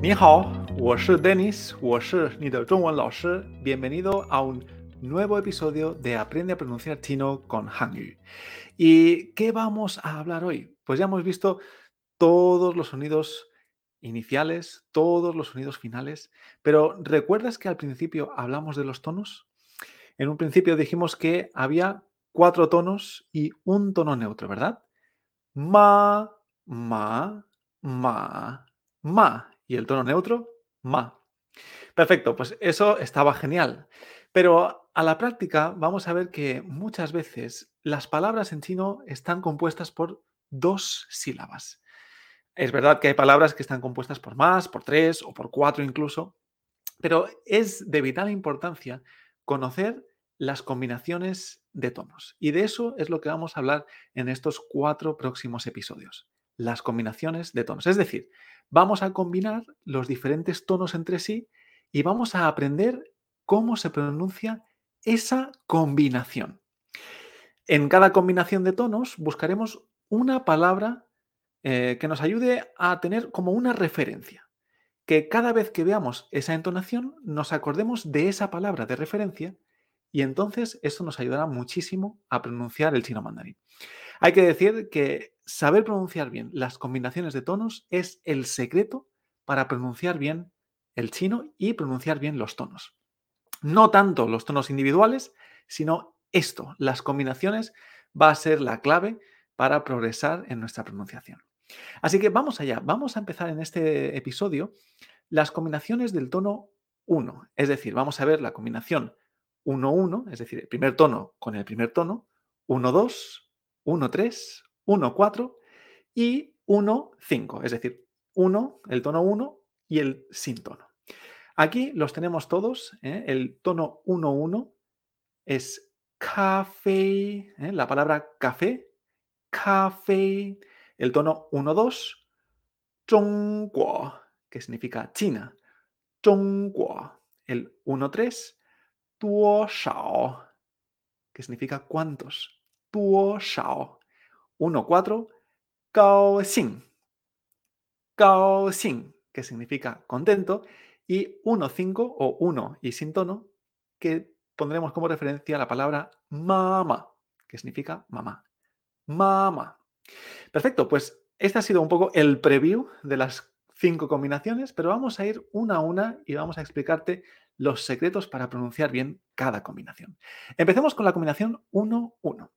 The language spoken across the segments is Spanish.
你好，我是 Dennis，我是你的中文老师。Bienvenido a un nuevo episodio de Aprende a pronunciar chino con Hangyu. ¿Y qué vamos a hablar hoy? Pues ya hemos visto todos los sonidos iniciales, todos los sonidos finales, pero ¿recuerdas que al principio hablamos de los tonos? En un principio dijimos que había cuatro tonos y un tono neutro, ¿verdad? Ma, ma, ma, ma. y el tono neutro, ma. Perfecto, pues eso estaba genial. Pero a la práctica vamos a ver que muchas veces las palabras en chino están compuestas por dos sílabas. Es verdad que hay palabras que están compuestas por más, por tres o por cuatro incluso, pero es de vital importancia conocer las combinaciones de tonos. Y de eso es lo que vamos a hablar en estos cuatro próximos episodios. Las combinaciones de tonos. Es decir, vamos a combinar los diferentes tonos entre sí y vamos a aprender cómo se pronuncia esa combinación. En cada combinación de tonos buscaremos una palabra eh, que nos ayude a tener como una referencia. Que cada vez que veamos esa entonación nos acordemos de esa palabra de referencia y entonces eso nos ayudará muchísimo a pronunciar el chino mandarín. Hay que decir que saber pronunciar bien las combinaciones de tonos es el secreto para pronunciar bien el chino y pronunciar bien los tonos. No tanto los tonos individuales, sino esto, las combinaciones, va a ser la clave para progresar en nuestra pronunciación. Así que vamos allá, vamos a empezar en este episodio las combinaciones del tono 1, es decir, vamos a ver la combinación 1-1, es decir, el primer tono con el primer tono, 1-2, 1-3, 1-4 y 1-5, es decir, 1, el tono 1 y el sin tono. Aquí los tenemos todos, ¿eh? el tono 1-1 es café, ¿eh? la palabra café, café, el tono 1-2, zhongguo, que significa China, zhongguo, el 1-3, tuo shao, que significa cuántos, tuo shao, 1-4, gao xin, gao xin, que significa contento, y 1-5 o 1 y sin tono, que pondremos como referencia la palabra mamá, que significa mamá. Mamá. Perfecto, pues este ha sido un poco el preview de las cinco combinaciones, pero vamos a ir una a una y vamos a explicarte los secretos para pronunciar bien cada combinación. Empecemos con la combinación 1-1.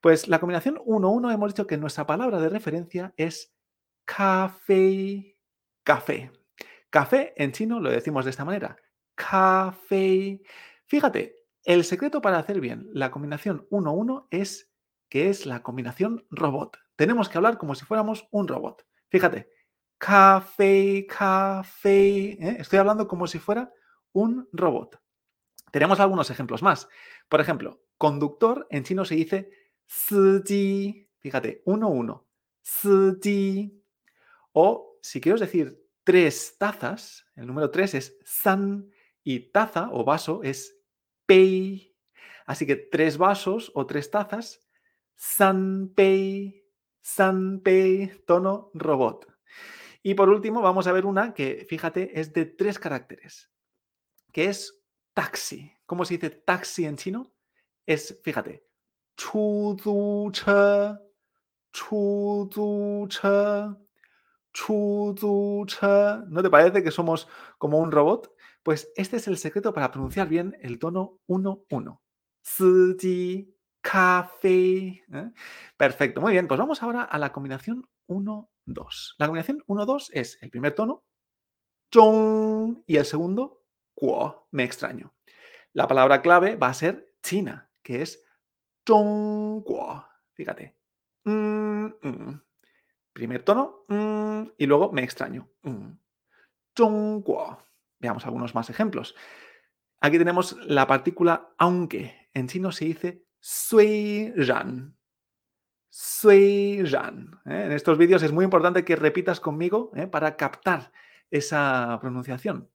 Pues la combinación 1-1 hemos dicho que nuestra palabra de referencia es café, café. Café en chino lo decimos de esta manera, café. Fíjate, el secreto para hacer bien la combinación 1-1 es que es la combinación robot. Tenemos que hablar como si fuéramos un robot. Fíjate, café, café. ¿eh? Estoy hablando como si fuera un robot. Tenemos algunos ejemplos más. Por ejemplo, conductor en chino se dice ji. Fíjate, 1, 1. ji. O si quiero decir tres tazas, el número tres es san y taza o vaso es pei. Así que tres vasos o tres tazas, san pei, san pei, tono robot. Y por último, vamos a ver una que, fíjate, es de tres caracteres que es taxi. ¿Cómo se dice taxi en chino? Es, fíjate, chu che, chu che, chu che. ¿No te parece que somos como un robot? Pues este es el secreto para pronunciar bien el tono 1-1. ji, café. ¿eh? Perfecto, muy bien. Pues vamos ahora a la combinación 1-2. La combinación 1-2 es el primer tono, zhong, y el segundo, me extraño. La palabra clave va a ser China, que es Zhongguo. Fíjate. Mm, mm. Primer tono mm, y luego me extraño. Zhongguo. Veamos algunos más ejemplos. Aquí tenemos la partícula aunque. En chino se dice sui ran. Sui. ¿eh? En estos vídeos es muy importante que repitas conmigo ¿eh? para captar esa pronunciación.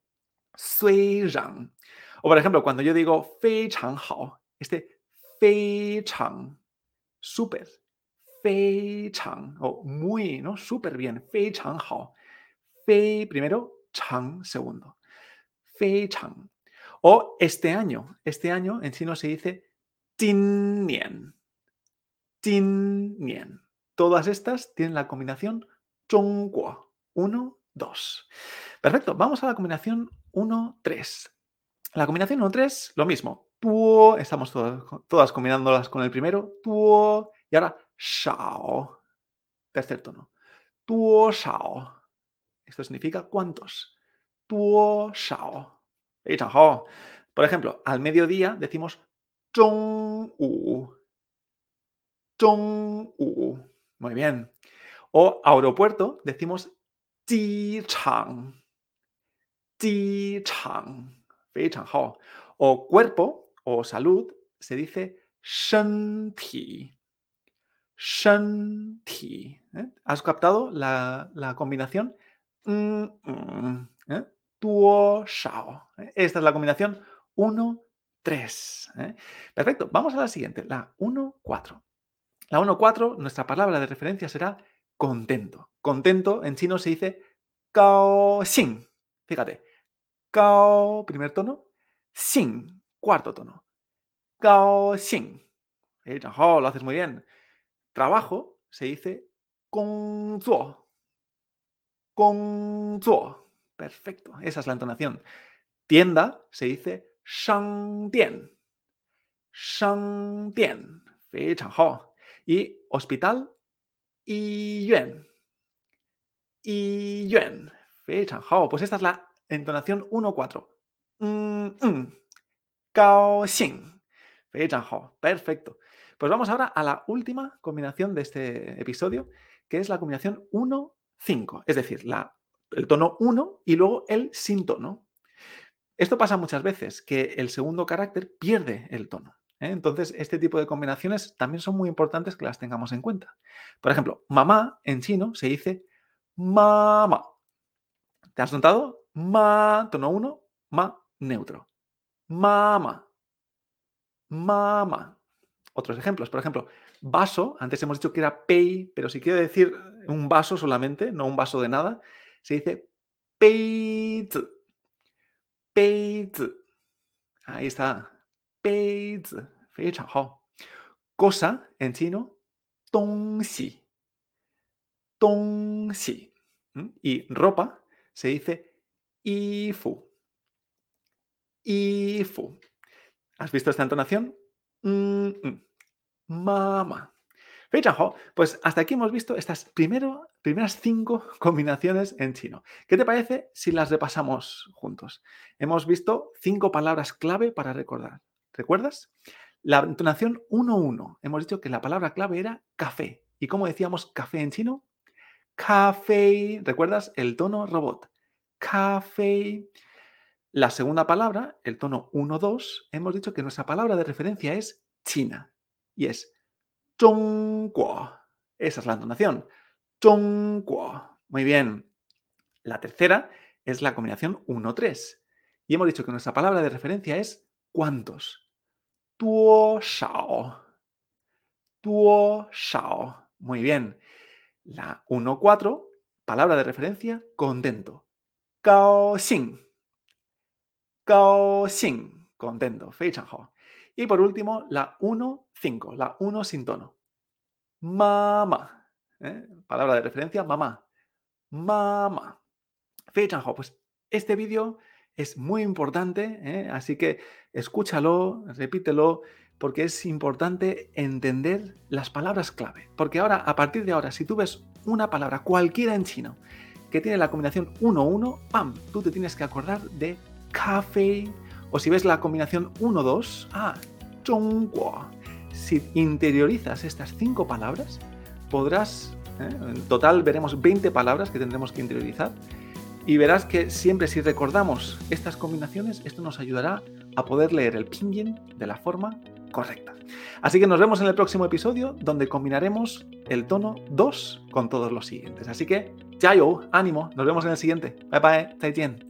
O por ejemplo, cuando yo digo Fei Chang Hao, este Fei Chang, súper, Fei Chang, o muy, ¿no? Súper bien, Fei Chang Hao. Fei, primero, chang segundo. Fei chang. O este año. Este año en chino se dice tin nian. Tin nian. Todas estas tienen la combinación zhongguo. 1, 2. Perfecto. Vamos a la combinación 1, 3. La combinación 1, 3, lo mismo. Tuo, estamos todas, todas combinándolas con el primero. Tuo. Y ahora shao. Tercer tono. Tuo shao. Esto significa cuántos. Tuo shao. Por ejemplo, al mediodía decimos zhong wu. Zhong wu. Muy bien. O aeropuerto decimos ji chang. Ji chang. O cuerpo o salud se dice shen ti. Shen ti. ¿Has captado la, combinación? Mm, mm, ¿eh? tuo shao. ¿eh? Esta es la combinación 1, 3. ¿eh? Perfecto, vamos a la siguiente, la 1, 4. La 1, 4, nuestra palabra de referencia será contento. Contento en chino se dice cao xin. Fíjate, cao, primer tono, xin, cuarto tono. Cao xin. lo haces muy bien. Trabajo se dice gong zuo. Gong zuo. Perfecto, esa es la entonación. Tienda se dice shangdian. Shangdian. Y hospital, y yuan. Y yuan. Pues esta es la entonación 1-4. Mm, mm. Xin. Perfecto. Pues vamos ahora a la última combinación de este episodio, que es la combinación 1-5. Es decir, la el tono 1 y luego el sin tono. Esto pasa muchas veces, que el segundo carácter pierde el tono. ¿eh? Entonces, este tipo de combinaciones también son muy importantes que las tengamos en cuenta. Por ejemplo, mamá en chino se dice mamá. ¿Te has notado? Ma, tono 1, ma, neutro. Mama. Mama. Otros ejemplos, por ejemplo, vaso, antes hemos dicho que era pei, pero si quiero decir un vaso solamente, no un vaso de nada, se dice peizi. Peizi. Ahí está. Peizi. Cosa en chino, dongxi. Dongxi. Y ropa se dice ifu. Ifu. ¿Has visto esta entonación? Mm, mm. Pues hasta aquí hemos visto estas primeras cinco combinaciones en chino. ¿Qué te parece si las repasamos juntos? Hemos visto cinco palabras clave para recordar. ¿Recuerdas? La entonación 1-1. Hemos dicho que la palabra clave era café. ¿Y cómo decíamos café en chino? Café. ¿Recuerdas? El tono robot. Café. La segunda palabra, el tono 1-2, hemos dicho que nuestra palabra de referencia es China. Y es Zhongguo. Esa es la entonación. Zhongguo. Muy bien. La tercera es la combinación 1-3. Y hemos dicho que nuestra palabra de referencia es ¿cuántos? Tuo shao. Tuo shao. Muy bien. La 1-4, palabra de referencia, contento. Xin. Gao xin. Contento. Y por último, la 1-5, la 1 sin tono. Mamá. ¿eh? Palabra de referencia, mamá. Mamá. Pues este vídeo es muy importante, así que escúchalo, repítelo, porque es importante entender las palabras clave. Porque ahora, a partir de ahora, si tú ves una palabra cualquiera en chino que tiene la combinación 1-1, ¡pam! Tú te tienes que acordar de café, o si ves la combinación 1-2, ah, Zhongguo. Si interiorizas estas cinco palabras, podrás, ¿eh? en total veremos 20 palabras que tendremos que interiorizar, y verás que siempre si recordamos estas combinaciones, esto nos ayudará a poder leer el pinyin de la forma correcta. Así que nos vemos en el próximo episodio donde combinaremos el tono 2 con todos los siguientes. Así que, yo, ánimo, nos vemos en el siguiente. Bye bye, 再见.